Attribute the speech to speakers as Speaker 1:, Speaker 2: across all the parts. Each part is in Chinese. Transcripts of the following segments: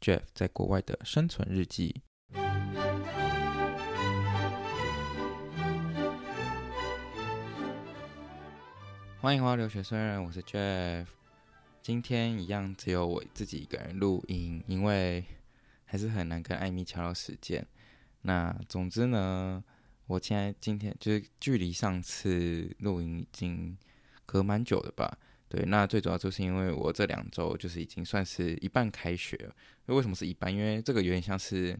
Speaker 1: Jeff 在国外的生存日记。欢迎花留学生人，我是 Jeff。今天一样只有我自己一个人录音，因为还是很难跟艾米乔到时间。那总之呢，我现在今天就是距离上次录音已经隔蛮久的吧。对，那最主要就是因为我这两周就是已经算是一半开学了。为什么是一半？因为这个有点像是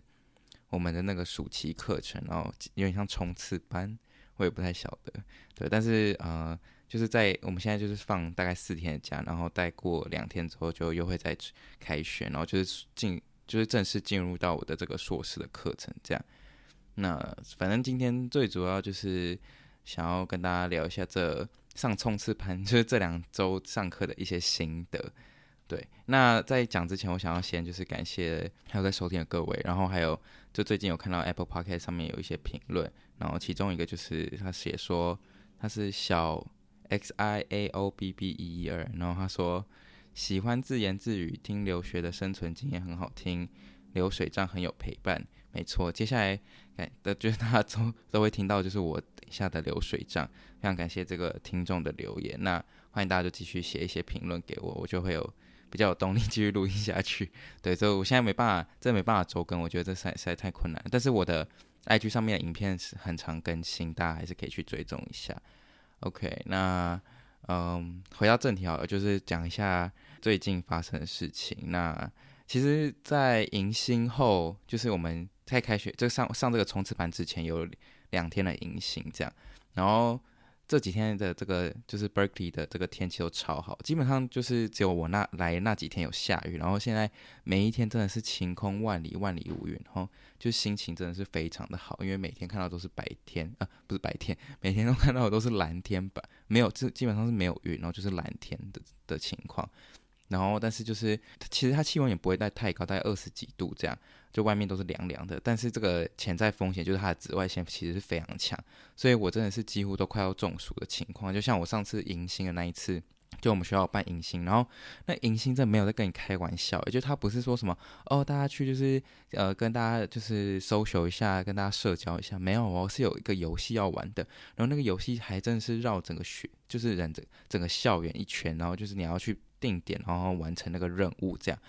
Speaker 1: 我们的那个暑期课程，然后有点像冲刺班，我也不太晓得。对，但是呃，就是在我们现在就是放大概四天的假，然后再过两天之后就又会再开学，然后就是进就是正式进入到我的这个硕士的课程这样。那反正今天最主要就是想要跟大家聊一下这。上冲刺班 就是这两周上课的一些心得，对。那在讲之前，我想要先就是感谢还有在收听的各位，然后还有就最近有看到 Apple Podcast 上面有一些评论，然后其中一个就是他写说他是小 X I A O B B 一一二，然后他说喜欢自言自语，听留学的生存经验很好听，流水账很有陪伴，没错。接下来感的就是大家都都会听到就是我等。下的流水账，非常感谢这个听众的留言。那欢迎大家就继续写一些评论给我，我就会有比较有动力 继续录音下去。对，所以我现在没办法，这没办法周更，我觉得这实在实在太困难。但是我的 IG 上面的影片是很常更新，大家还是可以去追踪一下。OK，那嗯，回到正题好了，就是讲一下最近发生的事情。那其实，在迎新后，就是我们在开学，就上上这个冲刺班之前有。两天的迎新这样，然后这几天的这个就是 Berkeley 的这个天气都超好，基本上就是只有我那来那几天有下雨，然后现在每一天真的是晴空万里，万里无云，然后就心情真的是非常的好，因为每天看到都是白天啊，不是白天，每天都看到的都是蓝天吧，没有，这基本上是没有云，然后就是蓝天的的情况。然后，但是就是其实它气温也不会带太高，大概二十几度这样，就外面都是凉凉的。但是这个潜在风险就是它的紫外线其实是非常强，所以我真的是几乎都快要中暑的情况。就像我上次迎新的那一次，就我们学校办迎新，然后那迎新真的没有在跟你开玩笑，也就他不是说什么哦，大家去就是呃跟大家就是 social 一下，跟大家社交一下，没有哦，是有一个游戏要玩的。然后那个游戏还真的是绕整个学，就是整整整个校园一圈，然后就是你要去。定点，然后完成那个任务，这样，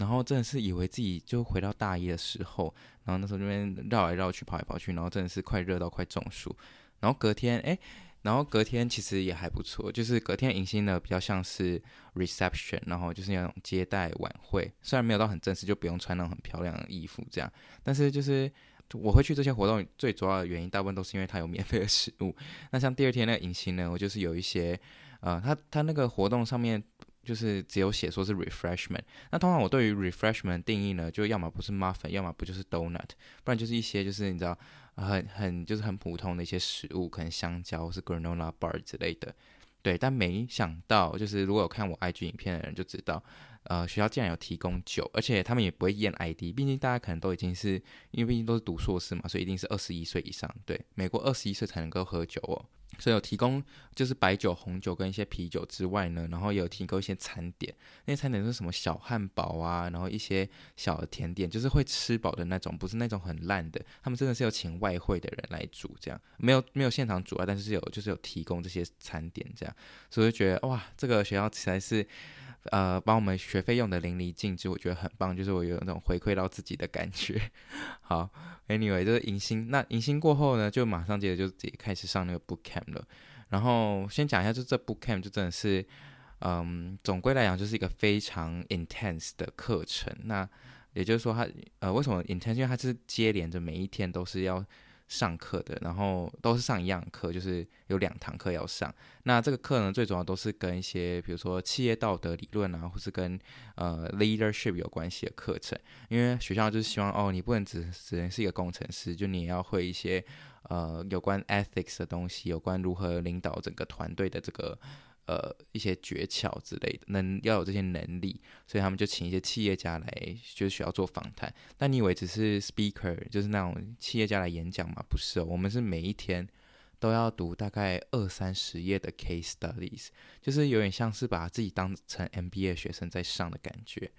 Speaker 1: 然后真的是以为自己就回到大一的时候，然后那时候那边绕来绕去，跑来跑去，然后真的是快热到快中暑。然后隔天，哎，然后隔天其实也还不错，就是隔天迎新呢比较像是 reception，然后就是那种接待晚会，虽然没有到很正式，就不用穿那种很漂亮的衣服这样，但是就是我会去这些活动，最主要的原因大部分都是因为它有免费的食物。那像第二天那个迎新呢，我就是有一些，呃，他他那个活动上面。就是只有写说是 refreshment，那通常我对于 refreshment 定义呢，就要么不是 muffin，要么不就是 donut，不然就是一些就是你知道很很就是很普通的一些食物，可能香蕉或是 granola bar 之类的。对，但没想到就是如果有看我 IG 影片的人就知道，呃，学校竟然有提供酒，而且他们也不会验 ID，毕竟大家可能都已经是因为毕竟都是读硕士嘛，所以一定是二十一岁以上。对，美国二十一岁才能够喝酒哦。所以有提供就是白酒、红酒跟一些啤酒之外呢，然后也有提供一些餐点。那些餐点是什么小汉堡啊，然后一些小的甜点，就是会吃饱的那种，不是那种很烂的。他们真的是有请外烩的人来煮，这样没有没有现场煮啊，但是有就是有提供这些餐点这样。所以就觉得哇，这个学校实在是。呃，把我们学费用的淋漓尽致，我觉得很棒，就是我有那种回馈到自己的感觉。好，Anyway，就是迎新，那迎新过后呢，就马上接着就自己开始上那个 boot camp 了。然后先讲一下，就这 boot camp 就真的是，嗯，总归来讲就是一个非常 intense 的课程。那也就是说它，它呃，为什么 intense？因为它是接连着每一天都是要上课的，然后都是上一样课，就是有两堂课要上。那这个课呢，最主要都是跟一些，比如说企业道德理论啊，或是跟呃 leadership 有关系的课程。因为学校就是希望，哦，你不能只只能是一个工程师，就你也要会一些呃有关 ethics 的东西，有关如何领导整个团队的这个。呃，一些诀窍之类的，能要有这些能力，所以他们就请一些企业家来，就是需要做访谈。但你以为只是 speaker，就是那种企业家来演讲吗？不是哦，我们是每一天都要读大概二三十页的 case studies，就是有点像是把自己当成 MBA 学生在上的感觉。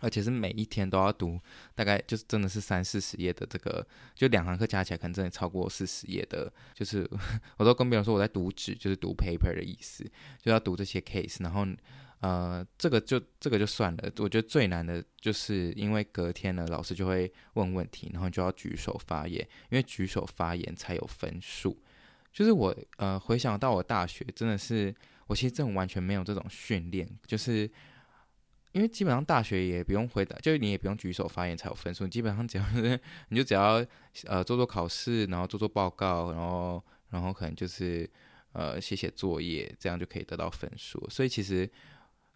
Speaker 1: 而且是每一天都要读，大概就是真的是三四十页的这个，就两堂课加起来可能真的超过四十页的。就是 我都跟别人说我在读纸，就是读 paper 的意思，就要读这些 case。然后呃，这个就这个就算了。我觉得最难的就是因为隔天呢，老师就会问问题，然后就要举手发言，因为举手发言才有分数。就是我呃回想到我大学真的是，我其实真的完全没有这种训练，就是。因为基本上大学也不用回答，就是你也不用举手发言才有分数。基本上只要是 你就只要呃做做考试，然后做做报告，然后然后可能就是呃写写作业，这样就可以得到分数。所以其实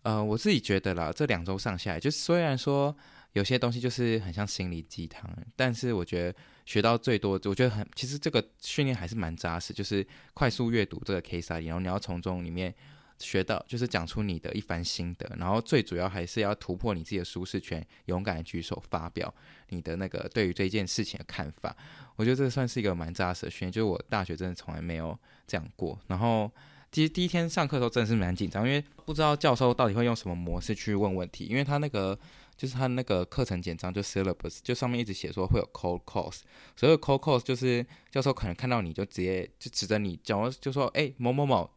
Speaker 1: 呃我自己觉得啦，这两周上下来，就虽然说有些东西就是很像心灵鸡汤，但是我觉得学到最多，我觉得很其实这个训练还是蛮扎实，就是快速阅读这个 case 啊然后你要从中里面。学到就是讲出你的一番心得，然后最主要还是要突破你自己的舒适圈，勇敢的举手发表你的那个对于这件事情的看法。我觉得这算是一个蛮扎实的训练，就是我大学真的从来没有这样过。然后其实第一天上课的时候真的是蛮紧张，因为不知道教授到底会用什么模式去问问题，因为他那个就是他那个课程简章就 syllabus 就上面一直写说会有 cold calls，所以 cold calls 就是教授可能看到你就直接就指着你讲，就说哎某某某。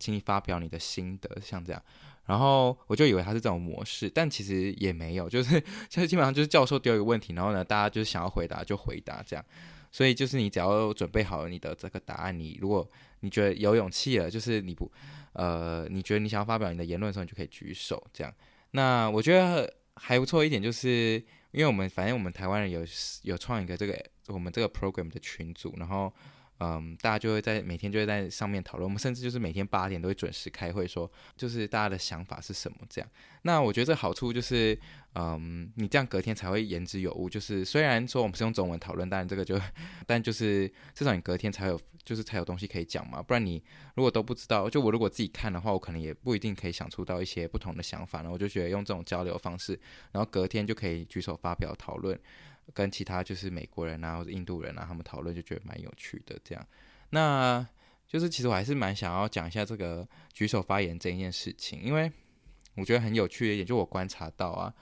Speaker 1: 请你发表你的心得，像这样，然后我就以为他是这种模式，但其实也没有，就是 就是基本上就是教授丢一个问题，然后呢，大家就是想要回答就回答这样，所以就是你只要准备好了你的这个答案，你如果你觉得有勇气了，就是你不呃，你觉得你想要发表你的言论的时候，你就可以举手这样。那我觉得还不错一点，就是因为我们反正我们台湾人有有创一个这个我们这个 program 的群组，然后。嗯，大家就会在每天就会在上面讨论，我们甚至就是每天八点都会准时开会说，就是大家的想法是什么这样。那我觉得这好处就是，嗯，你这样隔天才会言之有物。就是虽然说我们是用中文讨论，但这个就，但就是至少你隔天才有，就是才有东西可以讲嘛。不然你如果都不知道，就我如果自己看的话，我可能也不一定可以想出到一些不同的想法。然后我就觉得用这种交流方式，然后隔天就可以举手发表讨论。跟其他就是美国人啊，或者印度人啊，他们讨论就觉得蛮有趣的。这样，那就是其实我还是蛮想要讲一下这个举手发言这一件事情，因为我觉得很有趣的一点，就我观察到啊，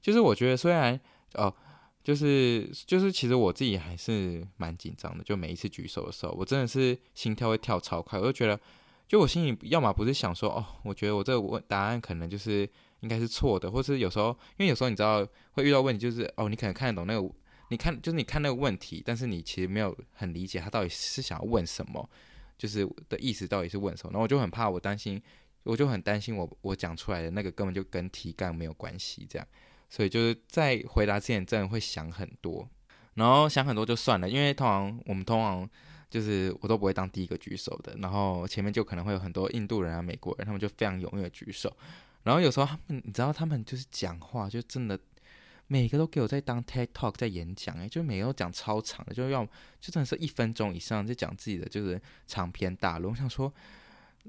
Speaker 1: 就是我觉得虽然哦，就是就是其实我自己还是蛮紧张的，就每一次举手的时候，我真的是心跳会跳超快，我就觉得，就我心里要么不是想说哦，我觉得我这个问答案可能就是。应该是错的，或是有时候，因为有时候你知道会遇到问题，就是哦，你可能看得懂那个，你看就是你看那个问题，但是你其实没有很理解他到底是想要问什么，就是的意思到底是问什么。然后我就很怕，我担心，我就很担心我我讲出来的那个根本就跟题干没有关系，这样，所以就是在回答之前真的会想很多，然后想很多就算了，因为通常我们通常就是我都不会当第一个举手的，然后前面就可能会有很多印度人啊、美国人，他们就非常踊跃举手。然后有时候他们，你知道他们就是讲话，就真的每个都给我在当 TED Talk 在演讲，哎，就每个都讲超长的，就要就真的是一分钟以上在讲自己的就是长篇大论。我想说，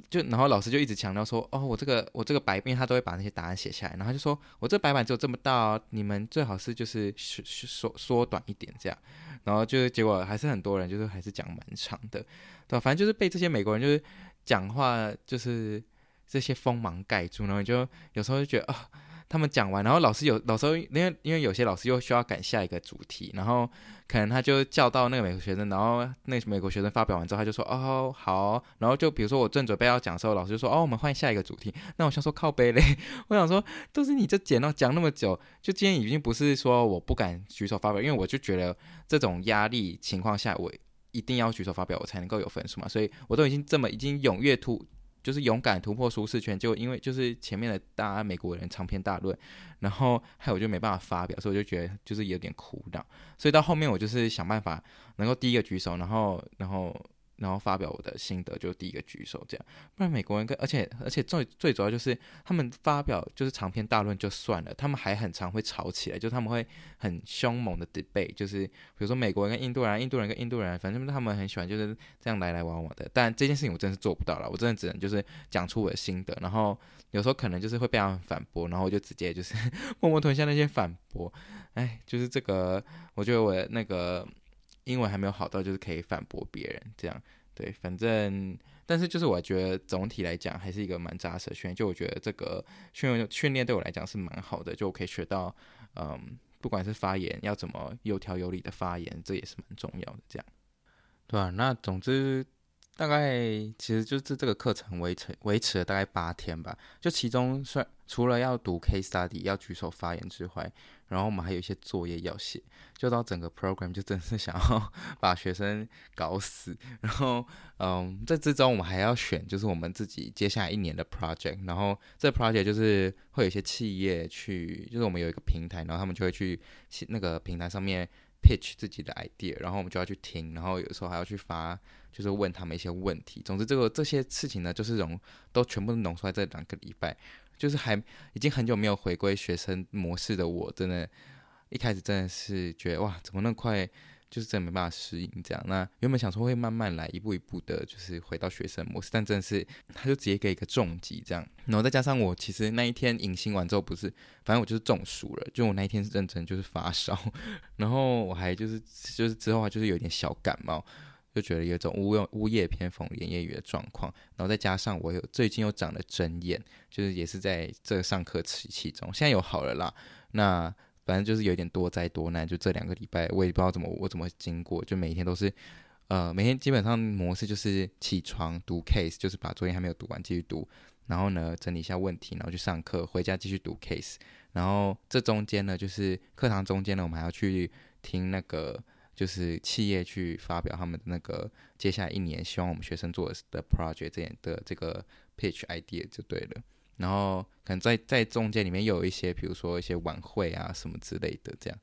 Speaker 1: 就然后老师就一直强调说，哦，我这个我这个白板，他都会把那些答案写下来，然后就说我这白板只有这么大哦，你们最好是就是缩缩缩短一点这样。然后就是结果还是很多人就是还是讲蛮长的，对吧？反正就是被这些美国人就是讲话就是。这些锋芒盖住，然后就有时候就觉得啊、哦，他们讲完，然后老师有老师因为因为有些老师又需要赶下一个主题，然后可能他就叫到那个美国学生，然后那美国学生发表完之后，他就说哦好，然后就比如说我正准备要讲的时候，老师就说哦我们换下一个主题，那我想说靠背嘞，我想说都是你这讲了讲那么久，就今天已经不是说我不敢举手发表，因为我就觉得这种压力情况下，我一定要举手发表，我才能够有分数嘛，所以我都已经这么已经踊跃突。就是勇敢突破舒适圈，就因为就是前面的大家美国人长篇大论，然后还有我就没办法发表，所以我就觉得就是有点苦恼，所以到后面我就是想办法能够第一个举手，然后然后。然后发表我的心得，就第一个举手这样。不然美国人跟而且而且最最主要就是他们发表就是长篇大论就算了，他们还很常会吵起来，就他们会很凶猛的 debate，就是比如说美国人跟印度人，印度人跟印度人，反正他们很喜欢就是这样来来往往的。但这件事情我真是做不到了，我真的只能就是讲出我的心得，然后有时候可能就是会被他们反驳，然后我就直接就是 默默吞下那些反驳。哎，就是这个，我觉得我那个。英文还没有好到就是可以反驳别人这样，对，反正但是就是我觉得总体来讲还是一个蛮扎实的训练，就我觉得这个训练训练对我来讲是蛮好的，就我可以学到，嗯，不管是发言要怎么有条有理的发言，这也是蛮重要的，这样，对啊，那总之。大概其实就是这个课程维持维持了大概八天吧，就其中算除了要读 case study 要举手发言之外，然后我们还有一些作业要写，就到整个 program 就真的是想要 把学生搞死。然后嗯，在之中我们还要选就是我们自己接下来一年的 project，然后这 project 就是会有一些企业去，就是我们有一个平台，然后他们就会去那个平台上面。pitch 自己的 idea，然后我们就要去听，然后有时候还要去发，就是问他们一些问题。总之，这个这些事情呢，就是融都全部弄出来这两个礼拜，就是还已经很久没有回归学生模式的我，真的，一开始真的是觉得哇，怎么那么快？就是真的没办法适应这样，那原本想说会慢慢来，一步一步的，就是回到学生模式，但真的是他就直接给一个重击这样，然后再加上我其实那一天迎新完之后不是，反正我就是中暑了，就我那一天是认真就是发烧，然后我还就是就是之后就是有点小感冒，就觉得有一种呜呜咽偏逢连夜雨的状况，然后再加上我有最近又长了针眼，就是也是在这个上课期期中，现在有好了啦，那。反正就是有点多灾多难，就这两个礼拜，我也不知道怎么我怎么经过，就每天都是，呃，每天基本上模式就是起床读 case，就是把作业还没有读完继续读，然后呢整理一下问题，然后去上课，回家继续读 case，然后这中间呢就是课堂中间呢，我们还要去听那个就是企业去发表他们的那个接下来一年希望我们学生做的 project 这样的这个 pitch idea 就对了。然后可能在在中间里面又有一些，比如说一些晚会啊什么之类的，这样，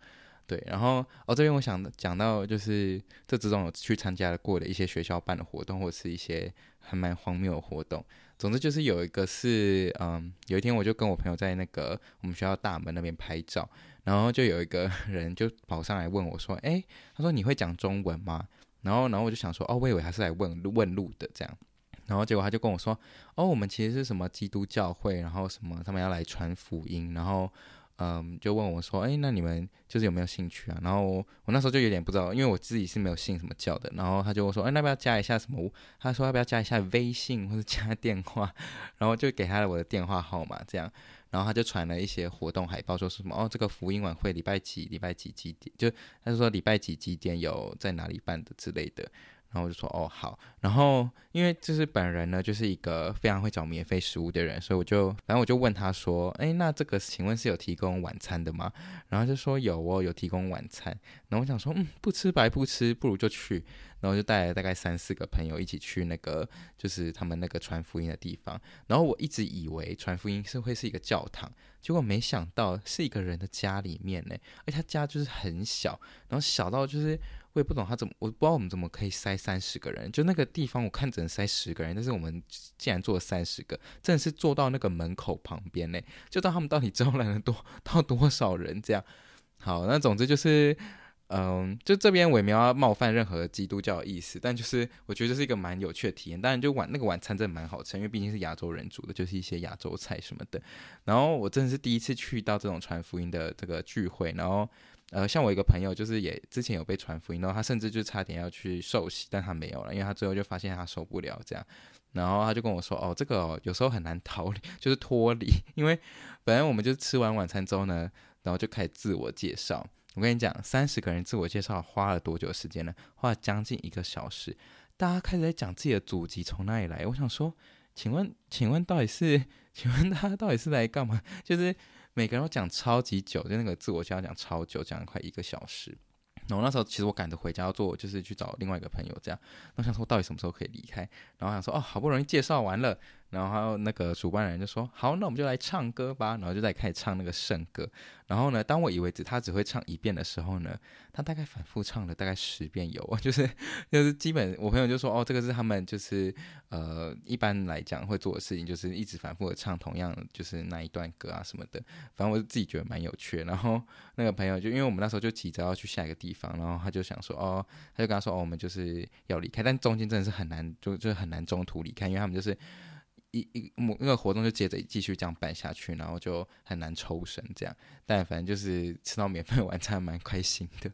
Speaker 1: 对。然后哦这边我想讲到就是这之中有去参加过的一些学校办的活动，或者是一些还蛮荒谬的活动。总之就是有一个是，嗯，有一天我就跟我朋友在那个我们学校大门那边拍照，然后就有一个 人就跑上来问我说：“哎，他说你会讲中文吗？”然后然后我就想说：“哦，我以为他是来问问路的这样。”然后结果他就跟我说：“哦，我们其实是什么基督教会，然后什么他们要来传福音，然后嗯，就问我说：‘哎，那你们就是有没有兴趣啊？’然后我，那时候就有点不知道，因为我自己是没有信什么教的。然后他就说：‘哎，那要不要加一下什么？’他说要不要加一下微信或者加电话？然后就给他了我的电话号码，这样。然后他就传了一些活动海报，说什么哦，这个福音晚会礼拜几礼拜几几点？就他就说礼拜几几点有在哪里办的之类的。”然后我就说哦好，然后因为就是本人呢，就是一个非常会找免费食物的人，所以我就反正我就问他说，哎，那这个请问是有提供晚餐的吗？然后就说有哦，有提供晚餐。然后我想说，嗯，不吃白不吃，不如就去。然后就带了大概三四个朋友一起去那个就是他们那个传福音的地方。然后我一直以为传福音是会是一个教堂，结果没想到是一个人的家里面呢，而他家就是很小，然后小到就是。我也不懂他怎么，我不知道我们怎么可以塞三十个人。就那个地方，我看只能塞十个人，但是我们竟然坐了三十个，真的是坐到那个门口旁边呢。就到他们到底招来了多到多少人这样。好，那总之就是，嗯，就这边我也没有要冒犯任何基督教的意思，但就是我觉得这是一个蛮有趣的体验。当然，就晚那个晚餐真的蛮好吃，因为毕竟是亚洲人煮的，就是一些亚洲菜什么的。然后我真的是第一次去到这种传福音的这个聚会，然后。呃，像我一个朋友，就是也之前有被传福音，然后他甚至就差点要去受洗，但他没有了，因为他最后就发现他受不了这样，然后他就跟我说，哦，这个哦，有时候很难逃离，就是脱离，因为本来我们就吃完晚餐之后呢，然后就开始自我介绍。我跟你讲，三十个人自我介绍花了多久时间呢？花了将近一个小时，大家开始在讲自己的祖籍从哪里来。我想说，请问，请问到底是，请问他到底是来干嘛？就是。每个人都讲超级久，就那个自我介绍讲超久，讲了快一个小时。然后那时候其实我赶着回家要做，就是去找另外一个朋友这样。我想说到底什么时候可以离开？然后想说哦，好不容易介绍完了，然后还有那个主办人就说：“好，那我们就来唱歌吧。”然后就在开始唱那个圣歌。然后呢，当我以为只他只会唱一遍的时候呢，他大概反复唱了大概十遍有，就是就是基本我朋友就说：“哦，这个是他们就是呃一般来讲会做的事情，就是一直反复的唱同样就是那一段歌啊什么的。”反正我自己觉得蛮有趣的。然后那个朋友就因为我们那时候就急着要去下一个地方，然后他就想说：“哦，他就跟他说：‘哦，我们就是要离开。’但中间真的是很难，就就很难中途离开，因为他们就是。”一一某那个活动就接着继续这样办下去，然后就很难抽身这样，但反正就是吃到免费 晚餐蛮开心的。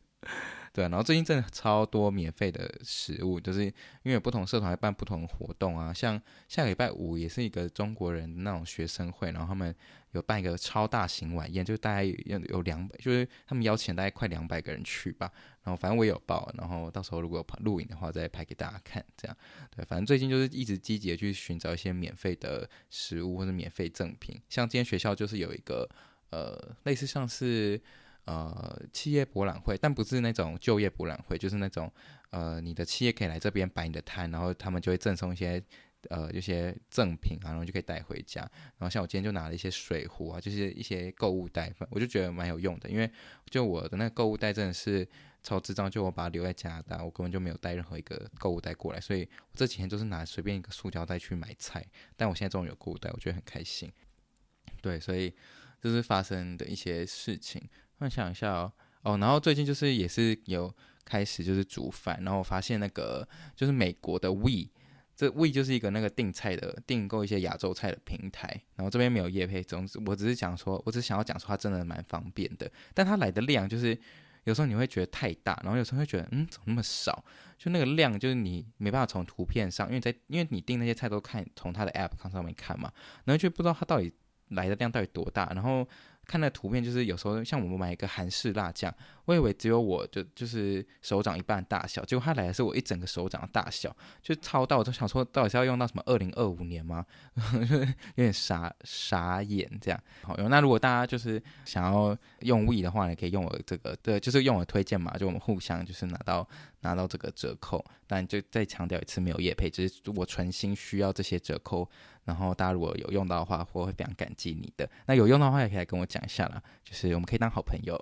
Speaker 1: 对，然后最近真的超多免费的食物，就是因为不同社团会办不同活动啊，像下个礼拜五也是一个中国人那种学生会，然后他们有办一个超大型晚宴，就大概有有两百，就是他们邀请大概快两百个人去吧。然后反正我也有报，然后到时候如果有录影的话再拍给大家看，这样。对，反正最近就是一直积极的去寻找一些免费的食物或者免费赠品，像今天学校就是有一个呃类似像是。呃，企业博览会，但不是那种就业博览会，就是那种呃，你的企业可以来这边摆你的摊，然后他们就会赠送一些呃一些赠品啊，然后就可以带回家。然后像我今天就拿了一些水壶啊，就是一些购物袋，我就觉得蛮有用的，因为就我的那个购物袋真的是超智障，就我把它留在加拿大，我根本就没有带任何一个购物袋过来，所以我这几天都是拿随便一个塑胶袋去买菜。但我现在终于有购物袋，我觉得很开心。对，所以这是发生的一些事情。我想一下哦，哦，然后最近就是也是有开始就是煮饭，然后我发现那个就是美国的 We，这 We 就是一个那个订菜的订购一些亚洲菜的平台，然后这边没有业配，总之我只是讲说，我只是想要讲说它真的蛮方便的，但它来的量就是有时候你会觉得太大，然后有时候会觉得嗯怎么那么少，就那个量就是你没办法从图片上，因为在因为你订那些菜都看从它的 App 上面看嘛，然后就不知道它到底来的量到底多大，然后。看那图片，就是有时候像我们买一个韩式辣酱，我以为只有我就就是手掌一半大小，结果它来的是我一整个手掌的大小，就超大，我就想说到底是要用到什么二零二五年吗？有点傻傻眼这样。好用，那如果大家就是想要用 We 的话呢，可以用我这个，对，就是用我推荐嘛，就我们互相就是拿到拿到这个折扣，但就再强调一次，没有业配，只是我存心需要这些折扣。然后大家如果有用到的话，我会非常感激你的。那有用的话，也可以来跟我讲一下啦，就是我们可以当好朋友。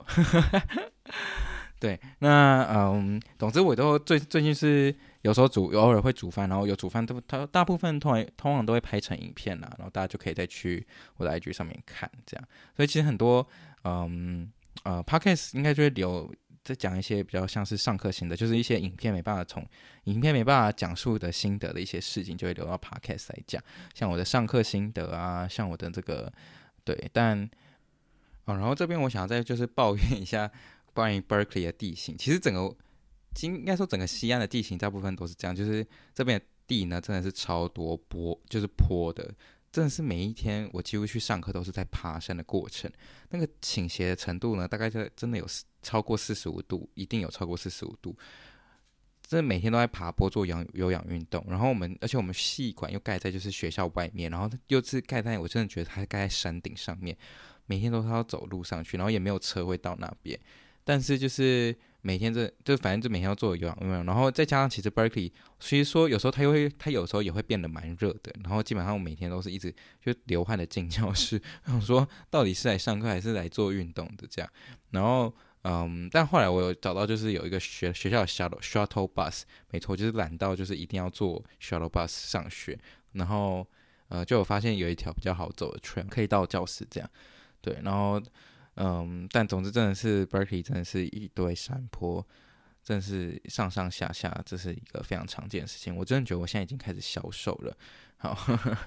Speaker 1: 对，那嗯，总之我都最最近是有时候煮，偶尔会煮饭，然后有煮饭都它大部分通常通常都会拍成影片啦，然后大家就可以再去我的 IG 上面看这样。所以其实很多嗯呃 Podcast 应该就会留。再讲一些比较像是上课型的，就是一些影片没办法从影片没办法讲述的心得的一些事情，就会留到 podcast 来讲。像我的上课心得啊，像我的这个对，但哦，然后这边我想再就是抱怨一下关于 Berkeley 的地形。其实整个，应该说整个西岸的地形大部分都是这样，就是这边的地呢真的是超多坡，就是坡的。真的是每一天，我几乎去上课都是在爬山的过程。那个倾斜的程度呢，大概就真的有超过四十五度，一定有超过四十五度。真的每天都在爬坡做氧有氧运动。然后我们，而且我们系馆又盖在就是学校外面，然后又是盖在，我真的觉得它盖在山顶上面，每天都是要走路上去，然后也没有车会到那边。但是就是。每天这就反正就每天要做有氧运动，然后再加上其实 Berkeley，其实说有时候它又会，它有时候也会变得蛮热的，然后基本上我每天都是一直就流汗的进教室，我 想说到底是来上课还是来做运动的这样，然后嗯，但后来我有找到就是有一个学学校的 shuttle shuttle bus，没错，就是懒到就是一定要坐 shuttle bus 上学，然后呃就有发现有一条比较好走的 train 可以到教室这样，对，然后。嗯，但总之真的是 Berkeley 真的是一堆山坡，真是上上下下，这是一个非常常见的事情。我真的觉得我现在已经开始消瘦了。好，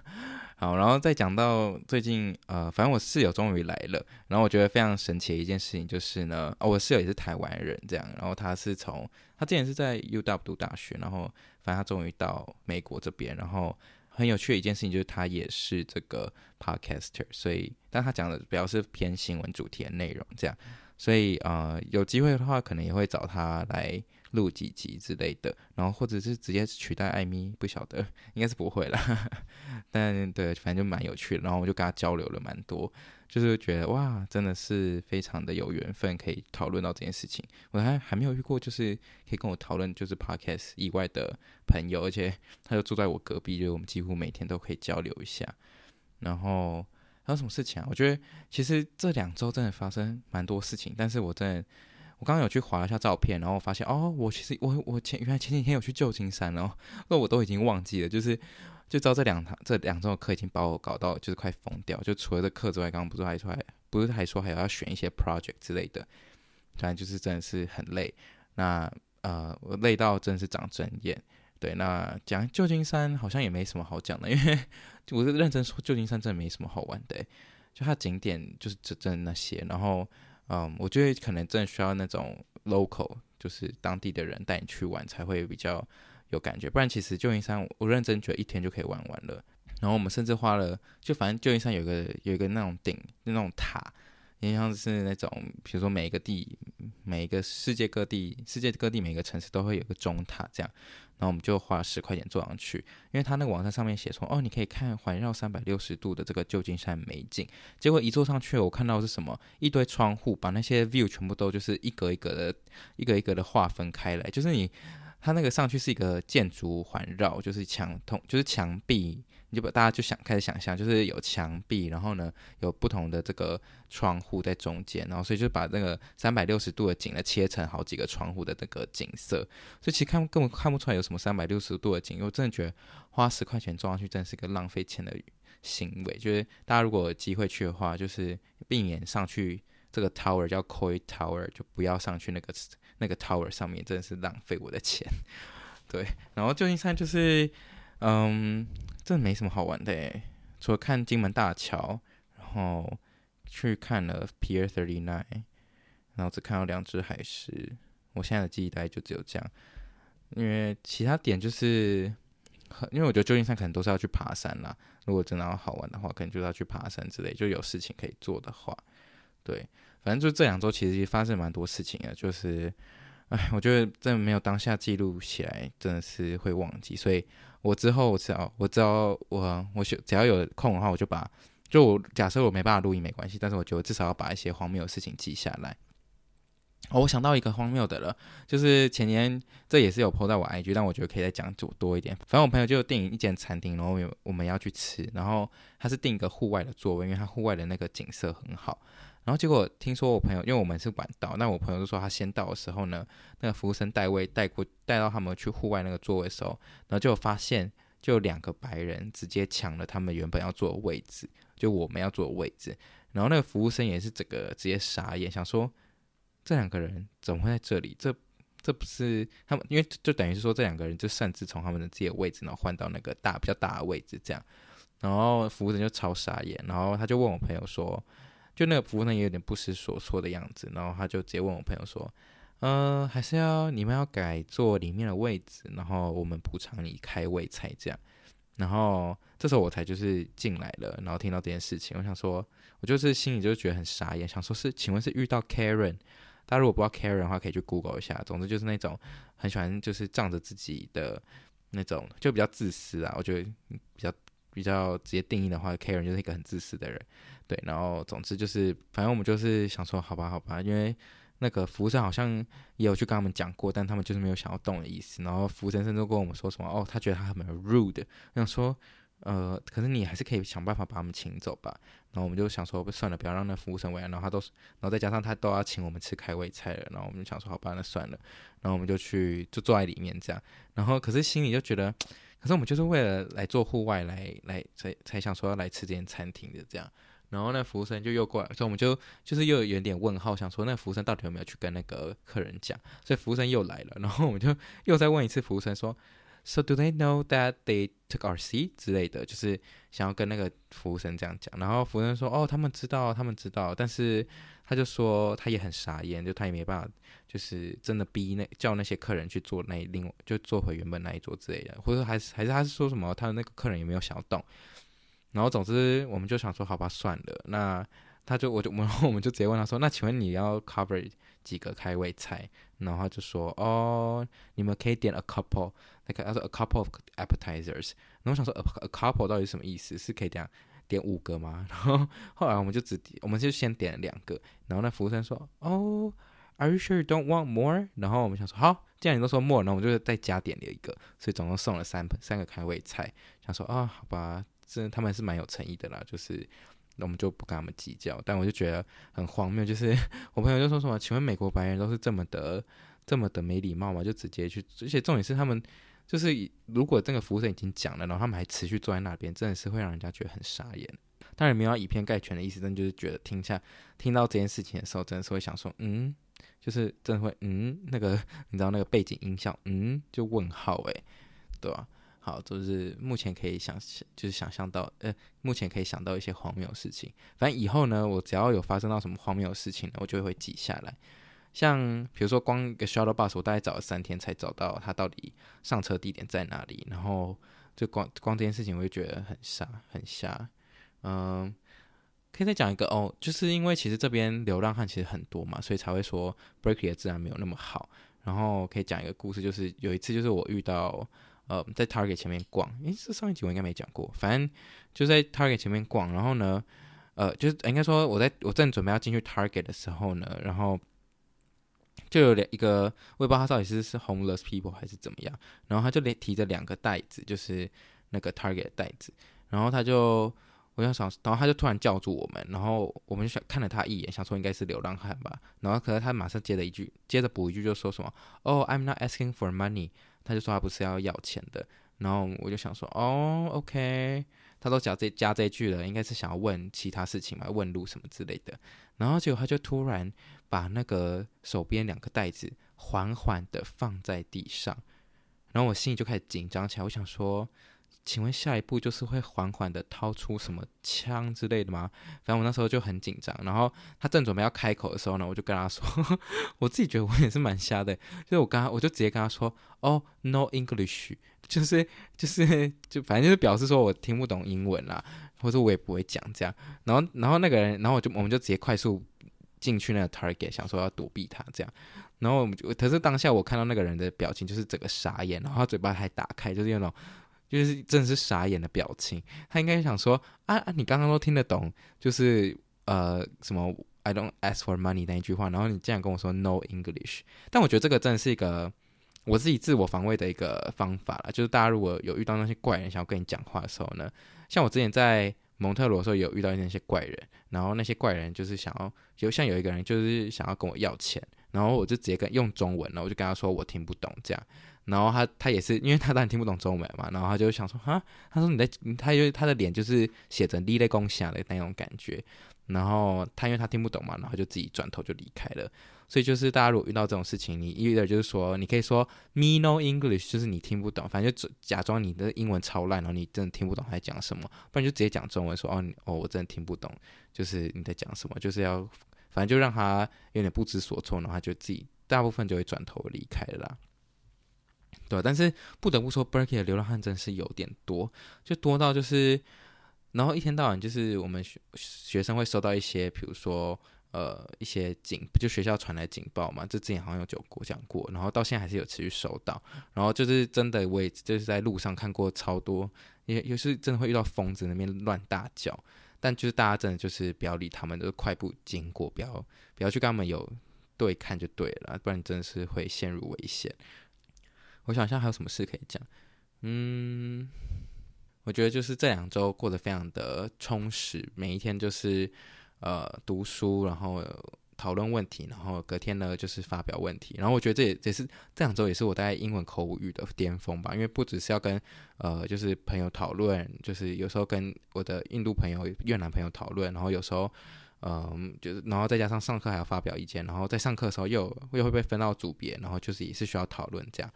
Speaker 1: 好，然后再讲到最近，呃，反正我室友终于来了，然后我觉得非常神奇的一件事情就是呢，哦，我室友也是台湾人，这样，然后他是从他之前是在 UW 读大学，然后反正他终于到美国这边，然后。很有趣的一件事情就是他也是这个 podcaster，所以但他讲的比较是偏新闻主题的内容这样，所以呃有机会的话可能也会找他来录几集之类的，然后或者是直接取代艾米，不晓得，应该是不会啦。但对，反正就蛮有趣的，然后我就跟他交流了蛮多，就是觉得哇，真的是非常的有缘分，可以讨论到这件事情。我还还没有遇过，就是可以跟我讨论就是 podcast 以外的朋友，而且他就住在我隔壁，就是我们几乎每天都可以交流一下。然后还有什么事情啊？我觉得其实这两周真的发生蛮多事情，但是我真的，我刚刚有去划一下照片，然后发现哦，我其实我我前原来前几天有去旧金山哦，那我都已经忘记了，就是就知道这两堂这两周的课已经把我搞到就是快疯掉，就除了这课之外，刚刚不是还说还不是还说还要选一些 project 之类的，反正就是真的是很累。那呃，我累到真的是长针眼。对，那讲旧金山好像也没什么好讲的，因为我是认真说，旧金山真的没什么好玩的，就它景点就是真正那些。然后，嗯，我觉得可能真的需要那种 local，就是当地的人带你去玩才会比较有感觉。不然，其实旧金山我认真觉得一天就可以玩完了。然后我们甚至花了，就反正旧金山有个有一个那种顶，那种塔。就像是那种，比如说每一个地，每一个世界各地，世界各地每个城市都会有个钟塔这样，然后我们就花十块钱坐上去，因为他那个网站上面写说，哦，你可以看环绕三百六十度的这个旧金山美景。结果一坐上去，我看到是什么？一堆窗户，把那些 view 全部都就是一格一格的，一格一格的划分开来，就是你，它那个上去是一个建筑环绕，就是墙通，就是墙壁。你就把大家就想开始想象，就是有墙壁，然后呢有不同的这个窗户在中间，然后所以就把那个三百六十度的景呢切成好几个窗户的那个景色，所以其实看根本看不出来有什么三百六十度的景，因为我真的觉得花十块钱装上去真是一个浪费钱的行为。就是大家如果有机会去的话，就是避免上去这个 tower 叫 Coit Tower，就不要上去那个那个 tower 上面，真的是浪费我的钱。对，然后旧金山就是嗯。这没什么好玩的诶，除了看金门大桥，然后去看了 Pier Thirty Nine，然后只看到两只海狮。我现在的记忆大概就只有这样，因为其他点就是，因为我觉得旧金山可能都是要去爬山啦。如果真的要好玩的话，可能就是要去爬山之类，就有事情可以做的话，对，反正就这两周其实发生蛮多事情的，就是。哎，我觉得真的没有当下记录起来，真的是会忘记。所以我之后我只要我只要我我只要有空的话，我就把就我假设我没办法录音没关系，但是我觉得至少要把一些荒谬的事情记下来。哦，我想到一个荒谬的了，就是前年这也是有 po 在我 IG，但我觉得可以再讲多多一点。反正我朋友就订一间餐厅，然后我们要去吃，然后他是订一个户外的座位，因为他户外的那个景色很好。然后结果听说我朋友，因为我们是晚到，那我朋友就说他先到的时候呢，那个服务生带位带过带到他们去户外那个座位的时候，然后就发现就两个白人直接抢了他们原本要坐的位置，就我们要坐的位置。然后那个服务生也是这个直接傻眼，想说这两个人怎么会在这里？这这不是他们，因为就等于是说这两个人就擅自从他们的自己的位置，然后换到那个大比较大的位置这样。然后服务生就超傻眼，然后他就问我朋友说。就那个服务生也有点不知所措的样子，然后他就直接问我朋友说：“嗯、还是要你们要改坐里面的位置，然后我们补偿你开胃菜这样。”然后这时候我才就是进来了，然后听到这件事情，我想说，我就是心里就觉得很傻眼，想说是请问是遇到 Karen？大家如果不知道 Karen 的话，可以去 Google 一下。总之就是那种很喜欢就是仗着自己的那种，就比较自私啊。我觉得比较比较直接定义的话，Karen 就是一个很自私的人。对，然后总之就是，反正我们就是想说，好吧，好吧，因为那个服务生好像也有去跟他们讲过，但他们就是没有想要动的意思。然后服务生甚至跟我们说什么，哦，他觉得他很 rude。我想说，呃，可是你还是可以想办法把他们请走吧。然后我们就想说，算了，不要让那服务生为难。然后他都，然后再加上他都要请我们吃开胃菜了。然后我们就想说，好吧，那算了。然后我们就去，就坐在里面这样。然后可是心里就觉得，可是我们就是为了来做户外来来才才想说要来吃这间餐厅的这样。然后那服务生就又过来，所以我们就就是又有点问号，想说那服务生到底有没有去跟那个客人讲？所以服务生又来了，然后我们就又再问一次服务生说：“So do they know that they took our seat？” 之类的，就是想要跟那个服务生这样讲。然后服务生说：“哦，他们知道，他们知道。”但是他就说他也很傻眼，就他也没办法，就是真的逼那叫那些客人去坐那另外就坐回原本那一桌之类的，或者还是还是他是说什么他的那个客人有没有想要动？然后总之我们就想说好吧，算了，那他就我就然后 我们就直接问他说，那请问你要 cover 几个开胃菜？然后他就说，哦，你们可以点 a couple，那个他说 a couple of appetizers。然后我想说 a, a couple 到底什么意思？是可以这样点五个吗？然后后来我们就只，我们就先点了两个。然后那服务生说，哦，Are you sure don't want more？然后我们想说，好，既然你都说 more，那我们就再加点了一个，所以总共送了三盆三个开胃菜。想说啊，好吧。真的，他们是蛮有诚意的啦，就是那我们就不跟他们计较。但我就觉得很荒谬，就是 我朋友就说什么：“请问美国白人都是这么的、这么的没礼貌吗？”就直接去，而且重点是他们就是，如果这个服务生已经讲了，然后他们还持续坐在那边，真的是会让人家觉得很傻眼。当然没有以偏概全的意思，但就是觉得听下听到这件事情的时候，真的是会想说：“嗯，就是真的会嗯，那个你知道那个背景音效，嗯，就问号诶，对吧？”好，就是目前可以想，就是想象到，呃，目前可以想到一些荒谬的事情。反正以后呢，我只要有发生到什么荒谬的事情，我就会记下来。像比如说，光一个 shuttle bus，我大概找了三天才找到它到底上车地点在哪里。然后就光光这件事情，我就觉得很傻，很瞎。嗯，可以再讲一个哦，就是因为其实这边流浪汉其实很多嘛，所以才会说 Berkeley 的治安没有那么好。然后可以讲一个故事，就是有一次，就是我遇到。呃，在 Target 前面逛，诶，这上一集我应该没讲过。反正就在 Target 前面逛，然后呢，呃，就是应该说我在我正准备要进去 Target 的时候呢，然后就有两一个，我也不知道他到底是是 homeless people 还是怎么样，然后他就连提着两个袋子，就是那个 Target 袋子，然后他就我就想，然后他就突然叫住我们，然后我们就想看了他一眼，想说应该是流浪汉吧，然后可是他马上接了一句，接着补一句就说什么，哦，I'm not asking for money。他就说他不是要要钱的，然后我就想说，哦，OK，他都讲这加这句了，应该是想要问其他事情嘛，问路什么之类的。然后结果他就突然把那个手边两个袋子缓缓的放在地上，然后我心里就开始紧张起来，我想说。请问下一步就是会缓缓的掏出什么枪之类的吗？反正我那时候就很紧张。然后他正准备要开口的时候呢，我就跟他说，我自己觉得我也是蛮瞎的，就是我刚刚我就直接跟他说，哦，no English，就是就是就反正就是表示说我听不懂英文啦，或者我也不会讲这样。然后然后那个人，然后我就我们就直接快速进去那个 target，想说要躲避他这样。然后我们可是当下我看到那个人的表情就是整个傻眼，然后他嘴巴还打开，就是那种。就是真的是傻眼的表情，他应该想说啊啊，你刚刚都听得懂，就是呃什么 I don't ask for money 那一句话，然后你竟然跟我说 No English，但我觉得这个真的是一个我自己自我防卫的一个方法啦。就是大家如果有遇到那些怪人想要跟你讲话的时候呢，像我之前在蒙特罗的时候有遇到那些怪人，然后那些怪人就是想要，就像有一个人就是想要跟我要钱，然后我就直接跟用中文然后，我就跟他说我听不懂这样。然后他他也是，因为他当然听不懂中文嘛，然后他就想说哈，他说你在，他就他的脸就是写着“你在讲啥”的那种感觉，然后他因为他听不懂嘛，然后就自己转头就离开了。所以就是大家如果遇到这种事情，你意味着就是说，你可以说 “me no English”，就是你听不懂，反正就假装你的英文超烂，然后你真的听不懂他在讲什么，不然就直接讲中文说哦哦，我真的听不懂，就是你在讲什么，就是要反正就让他有点不知所措，然后他就自己大部分就会转头离开了啦。对，但是不得不说，Berkeley 的流浪汉真是有点多，就多到就是，然后一天到晚就是我们学学生会收到一些，比如说呃一些警，就学校传来警报嘛，这之前好像有讲过讲过，然后到现在还是有持续收到，然后就是真的我也就是在路上看过超多，也有时真的会遇到疯子那边乱大叫，但就是大家真的就是不要理他们，就是快步经过，不要不要去跟他们有对看就对了，不然真的是会陷入危险。我想一下还有什么事可以讲，嗯，我觉得就是这两周过得非常的充实，每一天就是呃读书，然后讨论问题，然后隔天呢就是发表问题，然后我觉得这也也是这两周也是我大概英文口语的巅峰吧，因为不只是要跟呃就是朋友讨论，就是有时候跟我的印度朋友、越南朋友讨论，然后有时候嗯、就是然后再加上上课还要发表意见，然后在上课的时候又又会被分到组别，然后就是也是需要讨论这样。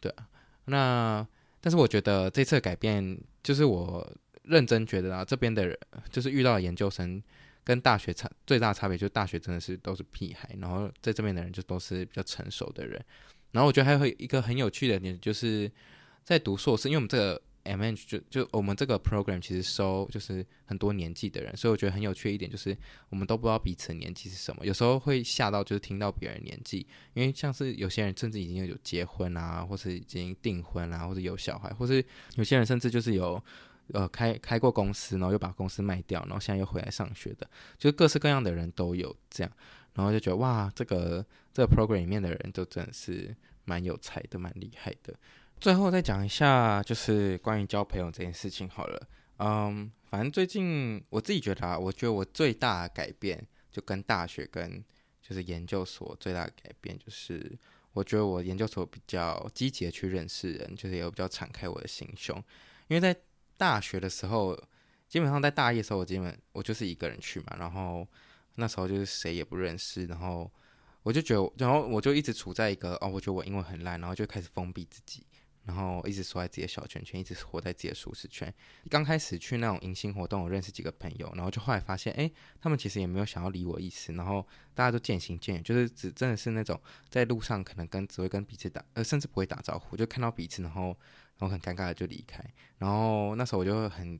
Speaker 1: 对啊，那但是我觉得这次改变，就是我认真觉得啊，这边的人就是遇到的研究生跟大学差最大差别，就是大学真的是都是屁孩，然后在这边的人就都是比较成熟的人。然后我觉得还有一个很有趣的点，就是在读硕士，因为我们这个 MH 就就我们这个 program 其实收就是很多年纪的人，所以我觉得很有趣一点就是我们都不知道彼此年纪是什么，有时候会吓到就是听到别人年纪，因为像是有些人甚至已经有结婚啊，或是已经订婚啊，或者有小孩，或是有些人甚至就是有呃开开过公司，然后又把公司卖掉，然后现在又回来上学的，就各式各样的人都有这样，然后就觉得哇，这个这个 program 里面的人都真的是蛮有才的，蛮厉害的。最后再讲一下，就是关于交朋友这件事情好了。嗯，反正最近我自己觉得啊，我觉得我最大的改变，就跟大学跟就是研究所最大的改变，就是我觉得我研究所比较积极的去认识人，就是也比较敞开我的心胸。因为在大学的时候，基本上在大一的时候，我基本我就是一个人去嘛，然后那时候就是谁也不认识，然后我就觉得，然后我就一直处在一个哦，我觉得我英文很烂，然后就开始封闭自己。然后一直缩在自己的小圈圈，一直活在自己的舒适圈。刚开始去那种迎新活动，我认识几个朋友，然后就后来发现，哎，他们其实也没有想要理我意思。然后大家都渐行渐远，就是只真的是那种在路上可能跟只会跟彼此打，呃，甚至不会打招呼，就看到彼此，然后然后很尴尬的就离开。然后那时候我就会很，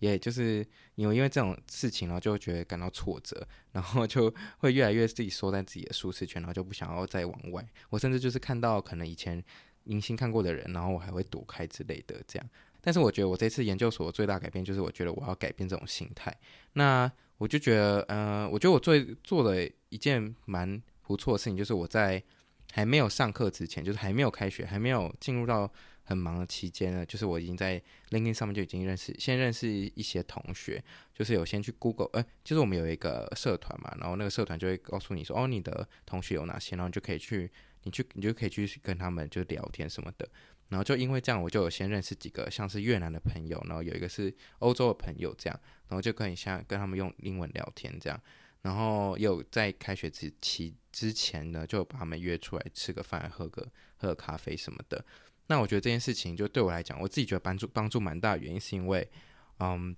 Speaker 1: 也就是因为因为这种事情，然后就会觉得感到挫折，然后就会越来越自己缩在自己的舒适圈，然后就不想要再往外。我甚至就是看到可能以前。明星看过的人，然后我还会躲开之类的这样。但是我觉得我这次研究所最大改变就是，我觉得我要改变这种心态。那我就觉得，呃，我觉得我最做了一件蛮不错的事情，就是我在还没有上课之前，就是还没有开学，还没有进入到很忙的期间呢，就是我已经在 LinkedIn 上面就已经认识，先认识一些同学，就是有先去 Google，呃，就是我们有一个社团嘛，然后那个社团就会告诉你说，哦，你的同学有哪些，然后就可以去。你去，你就可以去跟他们就聊天什么的，然后就因为这样，我就有先认识几个像是越南的朋友，然后有一个是欧洲的朋友这样，然后就可以像跟他们用英文聊天这样，然后有在开学之期之前呢，就把他们约出来吃个饭，喝个喝个咖啡什么的。那我觉得这件事情就对我来讲，我自己觉得帮助帮助蛮大的原因是因为，嗯，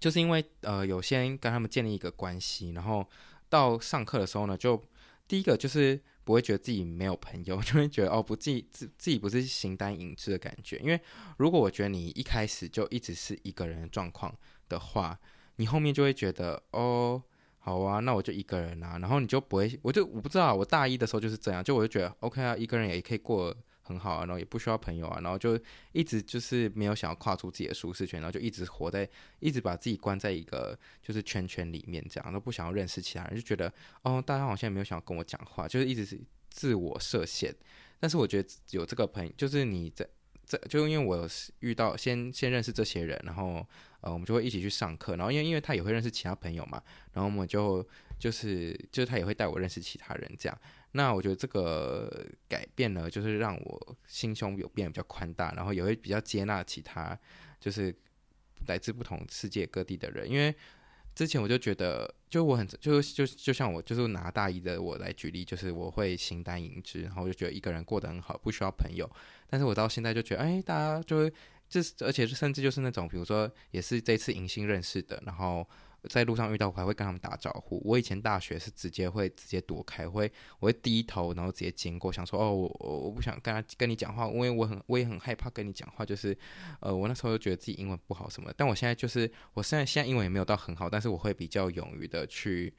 Speaker 1: 就是因为呃有先跟他们建立一个关系，然后到上课的时候呢，就第一个就是。不会觉得自己没有朋友，就会觉得哦，不自己自自己不是形单影只的感觉。因为如果我觉得你一开始就一直是一个人的状况的话，你后面就会觉得哦，好啊，那我就一个人啊，然后你就不会，我就我不知道，我大一的时候就是这样，就我就觉得 OK 啊，一个人也可以过。很好啊，然后也不需要朋友啊，然后就一直就是没有想要跨出自己的舒适圈，然后就一直活在，一直把自己关在一个就是圈圈里面，这样都不想要认识其他人，就觉得哦，大家好像也没有想要跟我讲话，就是一直是自我设限。但是我觉得有这个朋友，就是你在这，就因为我遇到先先认识这些人，然后呃，我们就会一起去上课，然后因为因为他也会认识其他朋友嘛，然后我们就就是就是他也会带我认识其他人这样。那我觉得这个改变呢，就是让我心胸有变得比较宽大，然后也会比较接纳其他，就是来自不同世界各地的人。因为之前我就觉得，就我很就就就像我就是拿大一的我来举例，就是我会形单影只，然后我就觉得一个人过得很好，不需要朋友。但是我到现在就觉得，哎，大家就会，这而且甚至就是那种，比如说也是这次迎新认识的，然后。在路上遇到我还会跟他们打招呼。我以前大学是直接会直接躲开，会我会低头，然后直接经过，想说哦，我我不想跟他跟你讲话，因为我很我也很害怕跟你讲话，就是呃，我那时候就觉得自己英文不好什么。但我现在就是我现在现在英文也没有到很好，但是我会比较勇于的去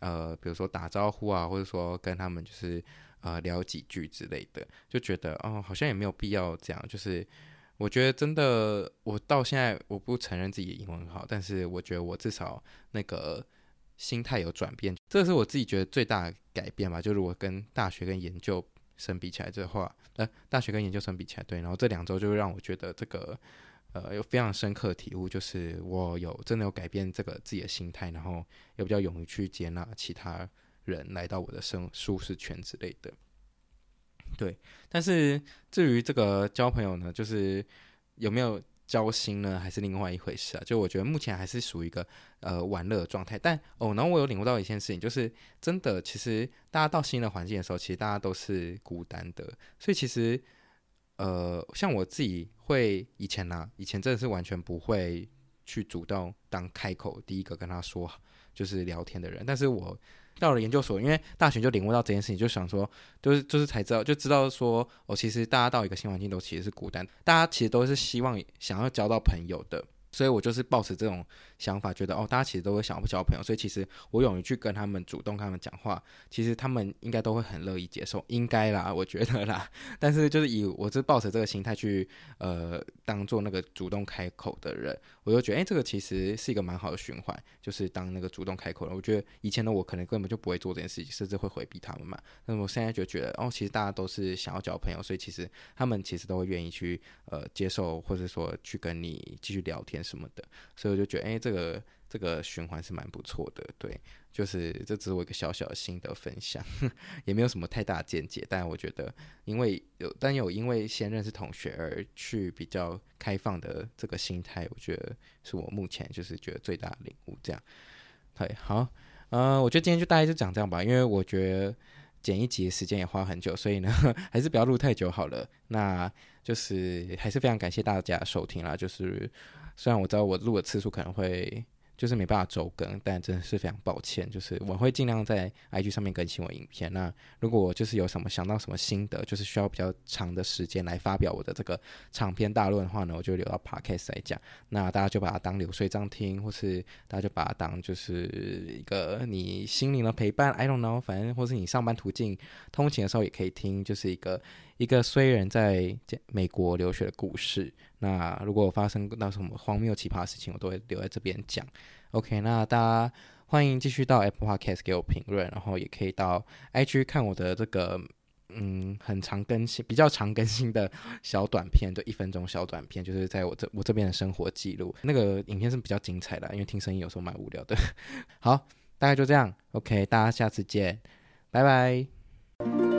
Speaker 1: 呃，比如说打招呼啊，或者说跟他们就是呃聊几句之类的，就觉得哦，好像也没有必要这样，就是。我觉得真的，我到现在我不承认自己英文很好，但是我觉得我至少那个心态有转变，这是我自己觉得最大的改变吧。就是我跟大学跟研究生比起来的话，呃，大学跟研究生比起来，对，然后这两周就让我觉得这个呃有非常深刻的体悟，就是我有真的有改变这个自己的心态，然后也比较勇于去接纳其他人来到我的生舒适圈之类的。对，但是至于这个交朋友呢，就是有没有交心呢，还是另外一回事啊。就我觉得目前还是属于一个呃玩乐的状态。但哦，然后我有领悟到一件事情，就是真的，其实大家到新的环境的时候，其实大家都是孤单的。所以其实呃，像我自己会以前呢、以前真的是完全不会去主动当开口第一个跟他说就是聊天的人。但是我到了研究所，因为大学就领悟到这件事情，就想说，就是就是才知道，就知道说，哦，其实大家到一个新环境都其实是孤单，大家其实都是希望想要交到朋友的。所以我就是抱持这种想法，觉得哦，大家其实都会想要交朋友，所以其实我勇于去跟他们主动跟他们讲话，其实他们应该都会很乐意接受，应该啦，我觉得啦。但是就是以我是抱持这个心态去呃当做那个主动开口的人，我就觉得哎，这个其实是一个蛮好的循环，就是当那个主动开口了。我觉得以前的我可能根本就不会做这件事情，甚至会回避他们嘛。那么我现在就觉得哦，其实大家都是想要交朋友，所以其实他们其实都会愿意去呃接受，或者说去跟你继续聊天。什么的，所以我就觉得，哎、这个这个循环是蛮不错的，对，就是这只是我一个小小的心得分享，也没有什么太大见解，但我觉得，因为有，但有因为先认识同学而去比较开放的这个心态，我觉得是我目前就是觉得最大的领悟。这样，对，好，嗯、我觉得今天就大概就讲这样吧，因为我觉得剪一集的时间也花很久，所以呢，还是不要录太久好了。那就是还是非常感谢大家收听啦，就是。虽然我知道我录的次数可能会就是没办法周更，但真的是非常抱歉。就是我会尽量在 IG 上面更新我影片。那如果我就是有什么想到什么心得，就是需要比较长的时间来发表我的这个长篇大论的话呢，我就留到 Podcast 来讲。那大家就把它当流水账听，或是大家就把它当就是一个你心灵的陪伴。I don't know，反正或是你上班途径通勤的时候也可以听，就是一个。一个虽然在美国留学的故事，那如果发生到什么荒谬奇葩的事情，我都会留在这边讲。OK，那大家欢迎继续到 Apple Podcast 给我评论，然后也可以到 IG 看我的这个嗯很常更新、比较常更新的小短片，就一分钟小短片，就是在我这我这边的生活记录。那个影片是比较精彩的，因为听声音有时候蛮无聊的。好，大概就这样。OK，大家下次见，拜拜。